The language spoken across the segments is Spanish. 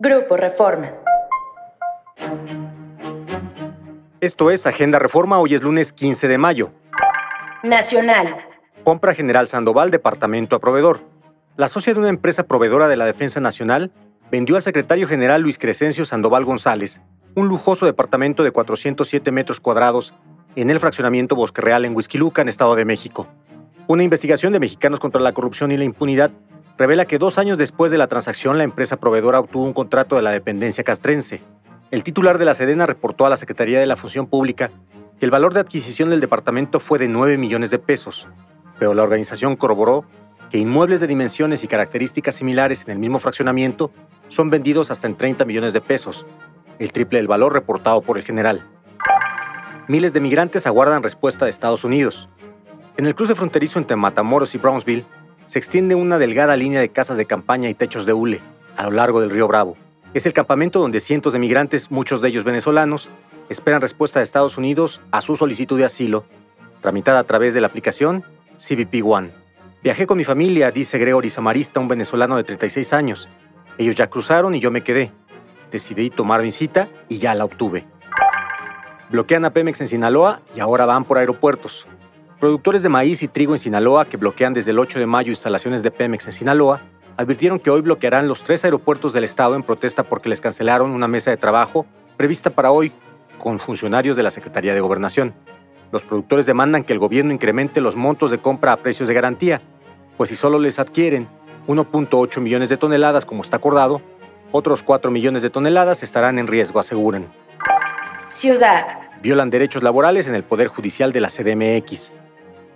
Grupo Reforma. Esto es Agenda Reforma, hoy es lunes 15 de mayo. Nacional. Compra General Sandoval, departamento a proveedor. La socia de una empresa proveedora de la Defensa Nacional vendió al secretario general Luis Crescencio Sandoval González un lujoso departamento de 407 metros cuadrados en el fraccionamiento Bosque Real en Huizquiluca, en Estado de México. Una investigación de Mexicanos contra la Corrupción y la Impunidad revela que dos años después de la transacción la empresa proveedora obtuvo un contrato de la dependencia castrense. El titular de la Sedena reportó a la Secretaría de la Función Pública que el valor de adquisición del departamento fue de 9 millones de pesos, pero la organización corroboró que inmuebles de dimensiones y características similares en el mismo fraccionamiento son vendidos hasta en 30 millones de pesos, el triple del valor reportado por el general. Miles de migrantes aguardan respuesta de Estados Unidos. En el cruce fronterizo entre Matamoros y Brownsville, se extiende una delgada línea de casas de campaña y techos de hule a lo largo del río Bravo. Es el campamento donde cientos de migrantes, muchos de ellos venezolanos, esperan respuesta de Estados Unidos a su solicitud de asilo, tramitada a través de la aplicación CBP One. Viajé con mi familia, dice Gregory Samarista, un venezolano de 36 años. Ellos ya cruzaron y yo me quedé. Decidí tomar mi y ya la obtuve. Bloquean a Pemex en Sinaloa y ahora van por aeropuertos. Productores de maíz y trigo en Sinaloa, que bloquean desde el 8 de mayo instalaciones de Pemex en Sinaloa, advirtieron que hoy bloquearán los tres aeropuertos del estado en protesta porque les cancelaron una mesa de trabajo prevista para hoy con funcionarios de la Secretaría de Gobernación. Los productores demandan que el gobierno incremente los montos de compra a precios de garantía, pues si solo les adquieren 1.8 millones de toneladas como está acordado, otros 4 millones de toneladas estarán en riesgo, aseguran. Ciudad. Violan derechos laborales en el Poder Judicial de la CDMX.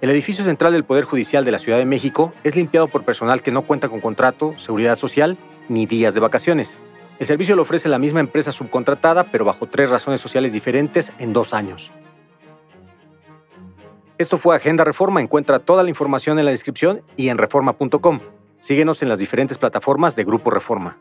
El edificio central del Poder Judicial de la Ciudad de México es limpiado por personal que no cuenta con contrato, seguridad social ni días de vacaciones. El servicio lo ofrece la misma empresa subcontratada, pero bajo tres razones sociales diferentes en dos años. Esto fue Agenda Reforma. Encuentra toda la información en la descripción y en reforma.com. Síguenos en las diferentes plataformas de Grupo Reforma.